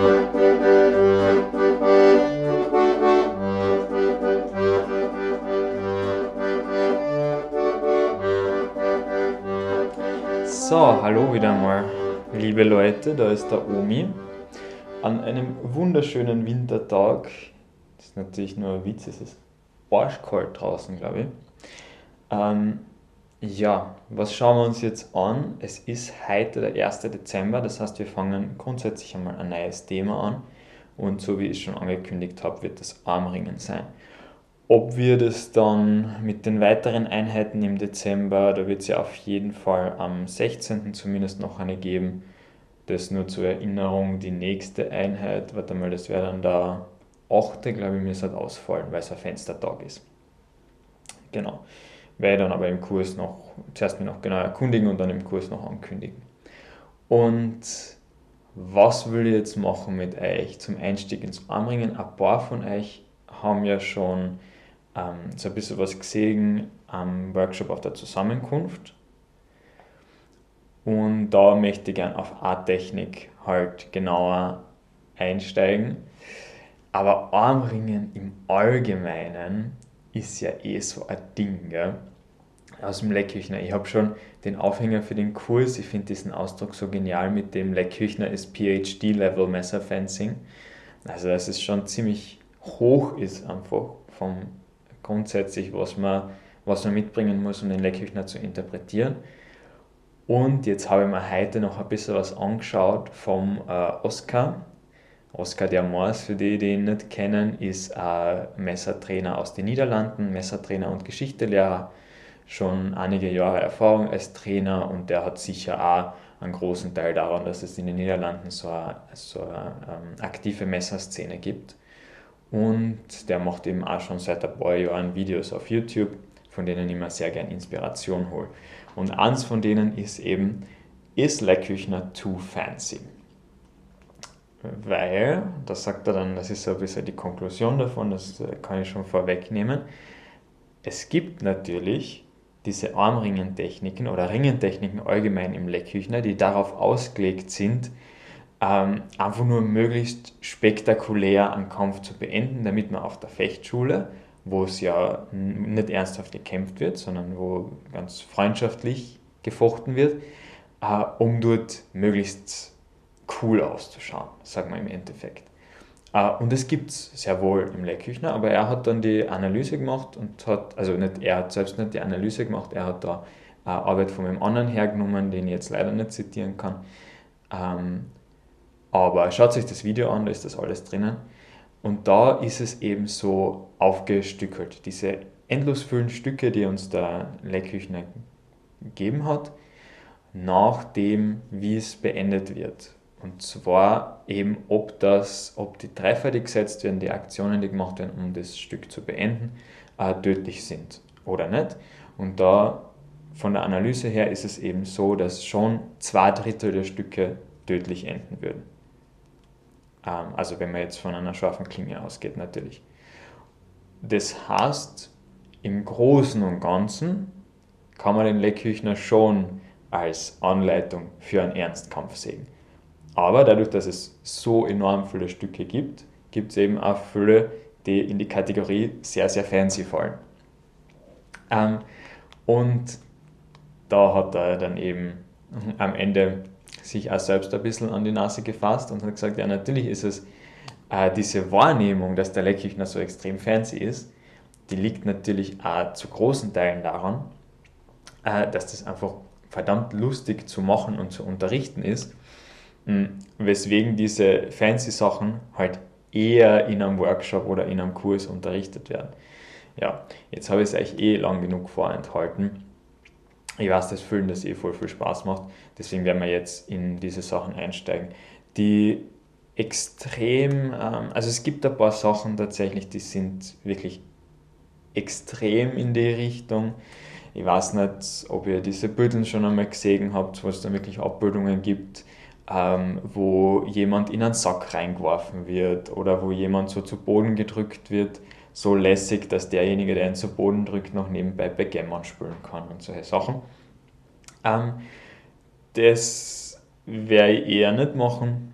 So, hallo wieder mal, liebe Leute, da ist der Omi. An einem wunderschönen Wintertag, das ist natürlich nur ein Witz, es ist arschkalt draußen, glaube ich. Ähm, ja, was schauen wir uns jetzt an? Es ist heute der 1. Dezember, das heißt, wir fangen grundsätzlich einmal ein neues Thema an. Und so wie ich schon angekündigt habe, wird das Armringen sein. Ob wir das dann mit den weiteren Einheiten im Dezember, da wird es ja auf jeden Fall am 16. zumindest noch eine geben. Das nur zur Erinnerung, die nächste Einheit, warte mal, das wäre dann der 8. glaube ich, mir halt ausfallen, weil es ein Fenstertag ist. Genau. Werde dann aber im Kurs noch, zuerst mir noch genau erkundigen und dann im Kurs noch ankündigen. Und was will ich jetzt machen mit euch zum Einstieg ins Armringen? Ein paar von euch haben ja schon ähm, so ein bisschen was gesehen am Workshop auf der Zusammenkunft. Und da möchte ich gerne auf A-Technik halt genauer einsteigen. Aber Armringen im Allgemeinen ist ja eh so ein Ding, gell? Aus dem Leckküchner. Ich habe schon den Aufhänger für den Kurs. Ich finde diesen Ausdruck so genial mit dem Leckküchner ist PhD-Level Messerfencing. Also, dass es schon ziemlich hoch ist, einfach vom grundsätzlich, was man, was man mitbringen muss, um den Leckküchner zu interpretieren. Und jetzt habe ich mir heute noch ein bisschen was angeschaut vom äh, Oscar. Oscar der Mors, für die, die ihn nicht kennen, ist ein Messertrainer aus den Niederlanden, Messertrainer und Geschichtelehrer. Schon einige Jahre Erfahrung als Trainer und der hat sicher auch einen großen Teil daran, dass es in den Niederlanden so eine, so eine ähm, aktive Messerszene gibt. Und der macht eben auch schon seit ein paar Jahren Videos auf YouTube, von denen ich mir sehr gerne Inspiration hole. Und eins von denen ist eben, ist Leckküchner too fancy? Weil, das sagt er dann, das ist so ein bisschen die Konklusion davon, das kann ich schon vorwegnehmen. Es gibt natürlich diese Armringentechniken oder Ringentechniken allgemein im Leckküchner, die darauf ausgelegt sind, ähm, einfach nur möglichst spektakulär einen Kampf zu beenden, damit man auf der Fechtschule, wo es ja nicht ernsthaft gekämpft wird, sondern wo ganz freundschaftlich gefochten wird, äh, um dort möglichst cool auszuschauen, sagen wir im Endeffekt. Uh, und es gibt es sehr wohl im Leckküchner, aber er hat dann die Analyse gemacht und hat, also nicht, er hat selbst nicht die Analyse gemacht, er hat da uh, Arbeit von einem anderen hergenommen, den ich jetzt leider nicht zitieren kann. Ähm, aber schaut euch das Video an, da ist das alles drinnen. Und da ist es eben so aufgestückelt. Diese endlos vielen Stücke, die uns der Leckküchner gegeben hat, nach dem, wie es beendet wird. Und zwar eben, ob, das, ob die Treffer, die gesetzt werden, die Aktionen, die gemacht werden, um das Stück zu beenden, äh, tödlich sind oder nicht. Und da von der Analyse her ist es eben so, dass schon zwei Drittel der Stücke tödlich enden würden. Ähm, also wenn man jetzt von einer scharfen Klinge ausgeht natürlich. Das heißt, im Großen und Ganzen kann man den Leckküchner schon als Anleitung für einen Ernstkampf sehen. Aber dadurch, dass es so enorm viele Stücke gibt, gibt es eben auch viele, die in die Kategorie sehr, sehr fancy fallen. Ähm, und da hat er dann eben am Ende sich auch selbst ein bisschen an die Nase gefasst und hat gesagt, ja natürlich ist es äh, diese Wahrnehmung, dass der Leckküchner so extrem fancy ist, die liegt natürlich auch zu großen Teilen daran, äh, dass das einfach verdammt lustig zu machen und zu unterrichten ist, weswegen diese fancy Sachen halt eher in einem Workshop oder in einem Kurs unterrichtet werden. Ja, jetzt habe ich es euch eh lang genug vorenthalten ich weiß, dass Füllen das eh voll viel Spaß macht. Deswegen werden wir jetzt in diese Sachen einsteigen. Die extrem, ähm, also es gibt ein paar Sachen tatsächlich, die sind wirklich extrem in die Richtung. Ich weiß nicht, ob ihr diese Bilder schon einmal gesehen habt, wo es dann wirklich Abbildungen gibt, ähm, wo jemand in einen Sack reingeworfen wird oder wo jemand so zu Boden gedrückt wird so lässig, dass derjenige, der ihn zu Boden drückt, noch nebenbei Backgammon spielen kann und solche Sachen. Ähm, das werde ich eher nicht machen.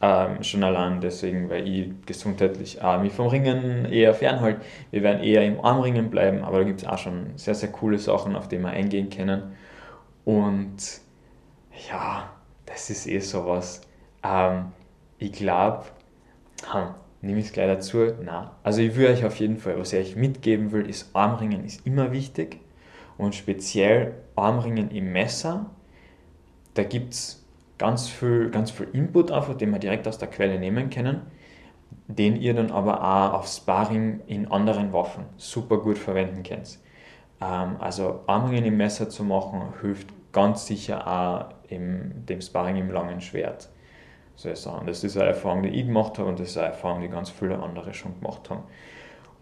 Ähm, schon allein deswegen, weil ich gesundheitlich auch mich vom Ringen eher fernhalte. Wir werden eher im Armringen bleiben, aber da gibt es auch schon sehr, sehr coole Sachen, auf die wir eingehen können. Und ja, das ist eh sowas. Ähm, ich glaube, hm, nehme ich es gleich dazu? Nein. Also ich würde euch auf jeden Fall, was ich euch mitgeben will, ist Armringen ist immer wichtig und speziell Armringen im Messer. Da gibt es ganz viel, ganz viel Input einfach, den wir direkt aus der Quelle nehmen können, den ihr dann aber auch auf Sparring in anderen Waffen super gut verwenden könnt. Ähm, also Armringen im Messer zu machen, hilft ganz sicher auch im, dem Sparring im langen Schwert. Sagen. Das ist eine Erfahrung, die ich gemacht habe und das ist eine Erfahrung, die ganz viele andere schon gemacht haben.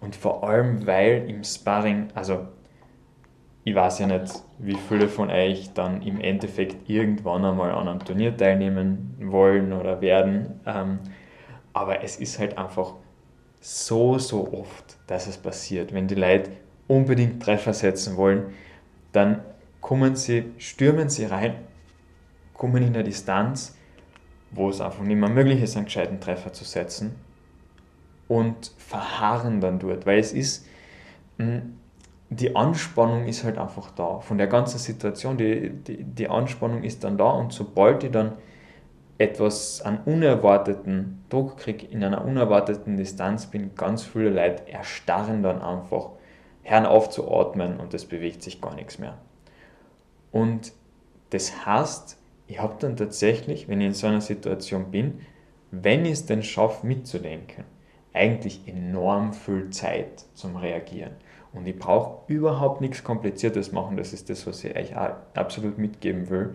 Und vor allem, weil im Sparring, also ich weiß ja nicht, wie viele von euch dann im Endeffekt irgendwann einmal an einem Turnier teilnehmen wollen oder werden. Ähm, aber es ist halt einfach so, so oft, dass es passiert. Wenn die Leute unbedingt Treffer setzen wollen, dann kommen sie, stürmen sie rein, kommen in der Distanz, wo es einfach nicht mehr möglich ist, einen gescheiten Treffer zu setzen und verharren dann dort, weil es ist, hm, die Anspannung ist halt einfach da. Von der ganzen Situation, die, die, die Anspannung ist dann da und sobald ich dann etwas an unerwarteten Druck kriege, in einer unerwarteten Distanz bin, ganz viele Leute erstarren dann einfach, hören auf zu atmen und es bewegt sich gar nichts mehr. Und das heißt, ich habe dann tatsächlich, wenn ich in so einer Situation bin, wenn ich es denn schaffe mitzudenken, eigentlich enorm viel Zeit zum Reagieren. Und ich brauche überhaupt nichts Kompliziertes machen, das ist das, was ich euch absolut mitgeben will,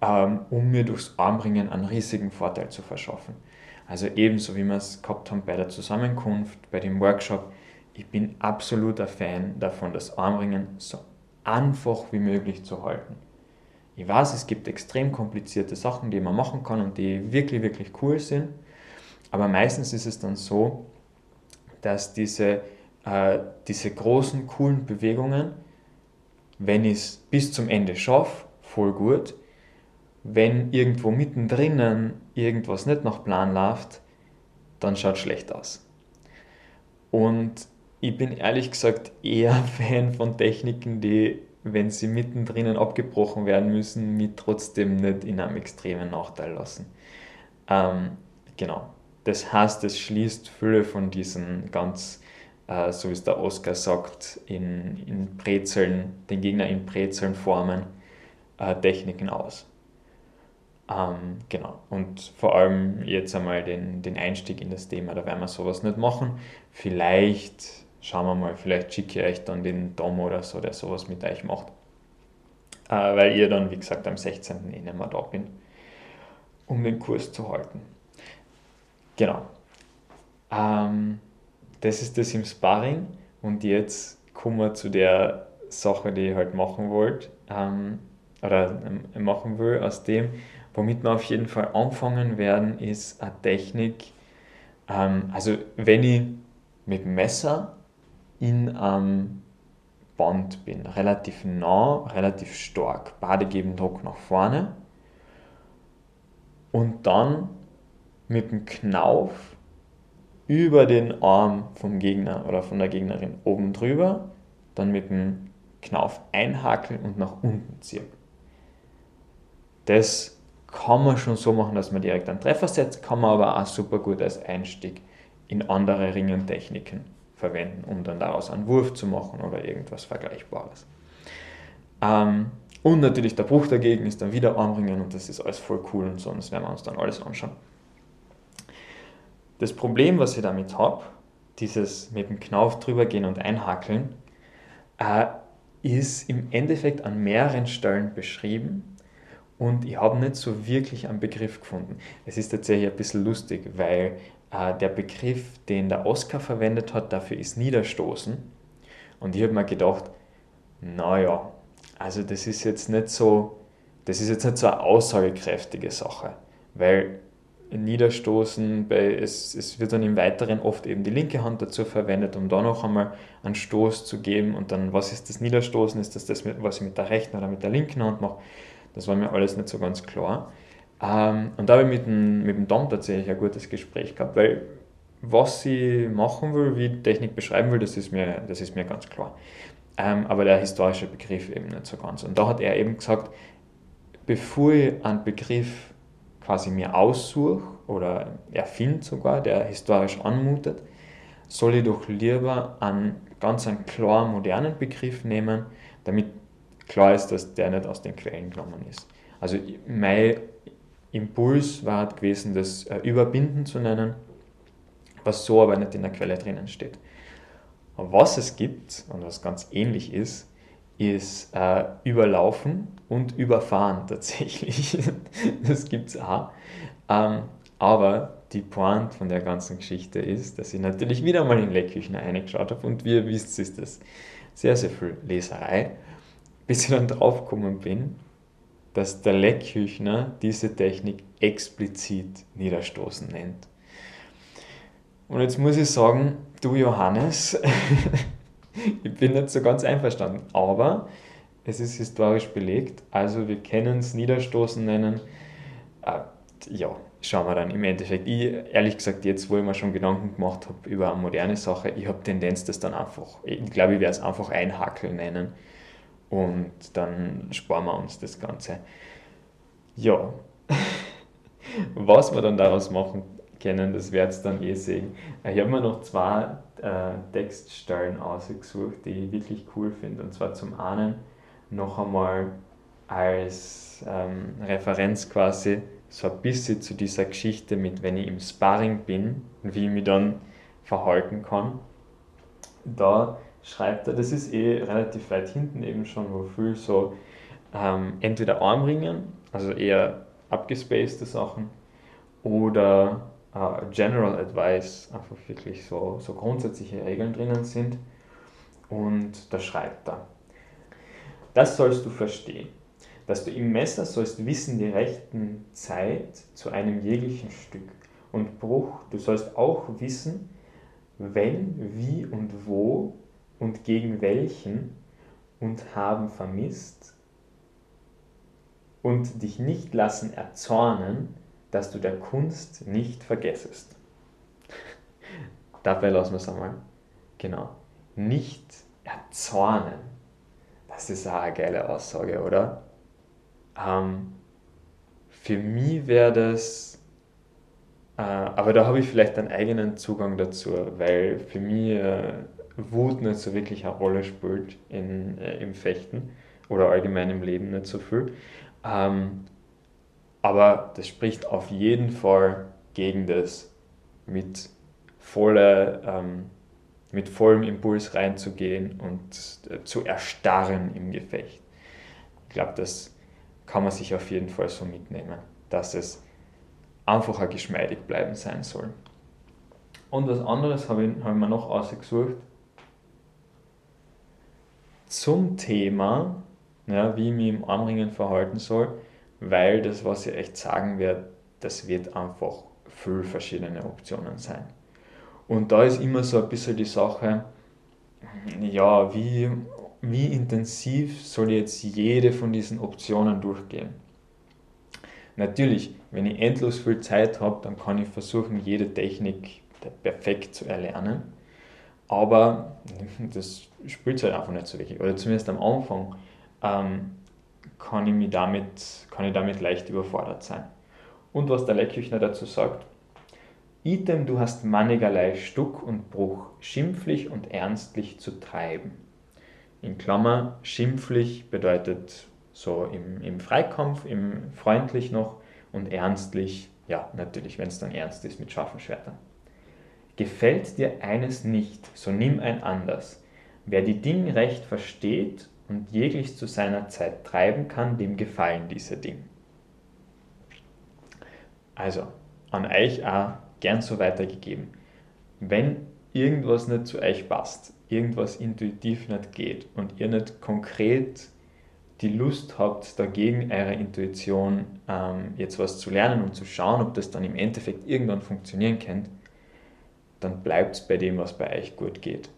ähm, um mir durchs Armbringen einen riesigen Vorteil zu verschaffen. Also ebenso wie wir es gehabt haben bei der Zusammenkunft, bei dem Workshop, ich bin absoluter Fan davon, das Armringen so einfach wie möglich zu halten. Ich weiß, es gibt extrem komplizierte Sachen, die man machen kann und die wirklich, wirklich cool sind, aber meistens ist es dann so, dass diese äh, diese großen, coolen Bewegungen, wenn ich es bis zum Ende schaffe, voll gut. Wenn irgendwo mittendrin irgendwas nicht nach Plan läuft, dann schaut es schlecht aus. Und ich bin ehrlich gesagt eher Fan von Techniken, die, wenn sie mittendrin abgebrochen werden müssen, mich trotzdem nicht in einem extremen Nachteil lassen. Ähm, genau. Das heißt, es schließt viele von diesen ganz äh, so wie es der Oscar sagt, in, in Brezeln, den Gegner in Brezeln formen, äh, Techniken aus. Ähm, genau. Und vor allem jetzt einmal den, den Einstieg in das Thema, da werden wir sowas nicht machen. Vielleicht, schauen wir mal, vielleicht schicke ich euch dann den Dom oder so, der sowas mit euch macht. Äh, weil ihr dann, wie gesagt, am 16. eh nicht mehr da bin, um den Kurs zu halten. Genau. Ähm, das ist das im Sparring und jetzt kommen wir zu der Sache, die ich halt machen wollte ähm, oder ähm, machen will aus dem, womit wir auf jeden Fall anfangen werden, ist eine Technik, ähm, also wenn ich mit dem Messer in einem Band bin, relativ nah, relativ stark, beide geben Druck nach vorne. Und dann mit dem Knauf über den Arm vom Gegner oder von der Gegnerin oben drüber, dann mit dem Knauf einhakeln und nach unten ziehen. Das kann man schon so machen, dass man direkt einen Treffer setzt, kann man aber auch super gut als Einstieg in andere Ringentechniken verwenden, um dann daraus einen Wurf zu machen oder irgendwas Vergleichbares. Ähm, und natürlich der Bruch dagegen ist dann wieder Armringen und das ist alles voll cool und so, und das werden wir uns dann alles anschauen. Das Problem, was ich damit habe, dieses mit dem Knauf drüber gehen und einhackeln, äh, ist im Endeffekt an mehreren Stellen beschrieben und ich habe nicht so wirklich einen Begriff gefunden. Es ist tatsächlich ein bisschen lustig, weil der Begriff, den der Oscar verwendet hat, dafür ist Niederstoßen. Und ich habe mir gedacht, naja, also das ist jetzt nicht so, das ist jetzt nicht so eine aussagekräftige Sache, weil Niederstoßen, bei, es, es wird dann im Weiteren oft eben die linke Hand dazu verwendet, um da noch einmal einen Stoß zu geben und dann, was ist das Niederstoßen, ist das das, was ich mit der rechten oder mit der linken Hand mache, das war mir alles nicht so ganz klar. Ähm, und da habe ich mit dem, mit dem Dom tatsächlich ein gutes Gespräch gehabt, weil was sie machen will, wie die Technik beschreiben will, das ist mir, das ist mir ganz klar. Ähm, aber der historische Begriff eben nicht so ganz. Und da hat er eben gesagt, bevor ich einen Begriff quasi mir aussuche oder erfinde sogar, der historisch anmutet, soll ich doch lieber einen ganz einen klaren modernen Begriff nehmen, damit klar ist, dass der nicht aus den Quellen genommen ist. Also mein Impuls war gewesen, das äh, Überbinden zu nennen, was so aber nicht in der Quelle drinnen steht. Was es gibt und was ganz ähnlich ist, ist äh, Überlaufen und Überfahren tatsächlich. das gibt es auch. Ähm, aber die Point von der ganzen Geschichte ist, dass ich natürlich wieder mal in Leckküchen reingeschaut habe und wie ihr wisst, ist das sehr, sehr viel Leserei, bis ich dann draufgekommen bin, dass der Leckküchner diese Technik explizit Niederstoßen nennt. Und jetzt muss ich sagen, du Johannes, ich bin nicht so ganz einverstanden, aber es ist historisch belegt, also wir können es Niederstoßen nennen. Äh, ja, schauen wir dann im Endeffekt. Ich, ehrlich gesagt, jetzt, wo ich mir schon Gedanken gemacht habe über eine moderne Sache, ich habe Tendenz, das dann einfach, ich glaube, ich werde es einfach Einhackeln nennen und dann sparen wir uns das Ganze. Ja, was wir dann daraus machen können, das werdet ihr dann eh sehen. Ich habe mir noch zwei äh, Textstellen ausgesucht, die ich wirklich cool finde. Und zwar zum einen noch einmal als ähm, Referenz quasi so ein bisschen zu dieser Geschichte mit, wenn ich im Sparring bin und wie ich mich dann verhalten kann. Da schreibt er, das ist eh relativ weit hinten eben schon, wo viel so ähm, entweder Armringen, also eher abgespacede Sachen, oder äh, General Advice, einfach wirklich so, so grundsätzliche Regeln drinnen sind. Und da schreibt er, das sollst du verstehen dass du im Messer sollst wissen die rechten Zeit zu einem jeglichen Stück. Und Bruch, du sollst auch wissen, wenn, wie und gegen welchen und haben vermisst und dich nicht lassen erzornen, dass du der Kunst nicht vergessest. Dabei lassen wir es einmal. Genau. Nicht erzornen. Das ist auch eine geile Aussage, oder? Ähm, für mich wäre das, äh, aber da habe ich vielleicht einen eigenen Zugang dazu, weil für mich äh, Wut nicht so wirklich eine Rolle spielt in, äh, im Fechten oder allgemein im Leben nicht so viel. Ähm, aber das spricht auf jeden Fall gegen das, mit, voller, ähm, mit vollem Impuls reinzugehen und äh, zu erstarren im Gefecht. Ich glaube, das kann man sich auf jeden Fall so mitnehmen, dass es einfacher geschmeidig bleiben sein soll. Und was anderes habe ich, habe ich mir noch ausgesucht zum Thema, ja, wie ich mich im Armringen verhalten soll, weil das, was ich echt sagen werde, das wird einfach viel verschiedene Optionen sein. Und da ist immer so ein bisschen die Sache, ja, wie wie intensiv soll ich jetzt jede von diesen Optionen durchgehen. Natürlich, wenn ich endlos viel Zeit habe, dann kann ich versuchen, jede Technik perfekt zu erlernen. Aber das spielt halt einfach nicht so wirklich. Oder zumindest am Anfang ähm, kann, ich mich damit, kann ich damit leicht überfordert sein. Und was der Leckküchner dazu sagt, Item, du hast mannigerlei Stuck und Bruch, schimpflich und ernstlich zu treiben in Klammer, schimpflich bedeutet so im, im Freikampf, im freundlich noch und ernstlich, ja, natürlich, wenn es dann ernst ist mit scharfen Schwertern. Gefällt dir eines nicht, so nimm ein anders. Wer die Dinge recht versteht und jeglich zu seiner Zeit treiben kann, dem gefallen diese Dinge. Also, an euch auch gern so weitergegeben. Wenn irgendwas nicht zu euch passt, irgendwas intuitiv nicht geht und ihr nicht konkret die Lust habt, dagegen eurer Intuition ähm, jetzt was zu lernen und zu schauen, ob das dann im Endeffekt irgendwann funktionieren kann, dann bleibt es bei dem, was bei euch gut geht.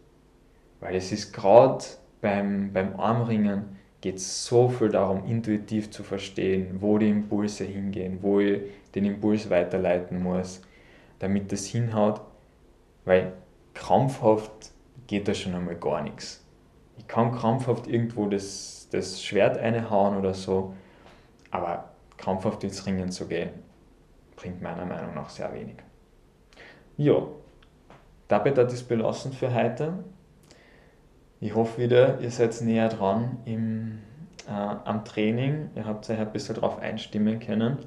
Weil es ist gerade beim, beim Armringen geht es so viel darum, intuitiv zu verstehen, wo die Impulse hingehen, wo ich den Impuls weiterleiten muss, damit das hinhaut, weil krampfhaft geht da schon einmal gar nichts. Ich kann krampfhaft irgendwo das, das Schwert einhauen oder so, aber krampfhaft ins Ringen zu gehen, bringt meiner Meinung nach sehr wenig. Ja, damit hat es belassen für heute. Ich hoffe wieder, ihr seid näher dran im, äh, am Training. Ihr habt euch ein bisschen darauf einstimmen können.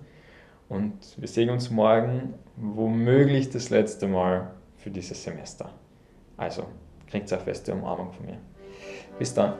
Und wir sehen uns morgen, womöglich das letzte Mal für dieses Semester. Also, kriegt eine feste Umarmung von mir. Bis dann.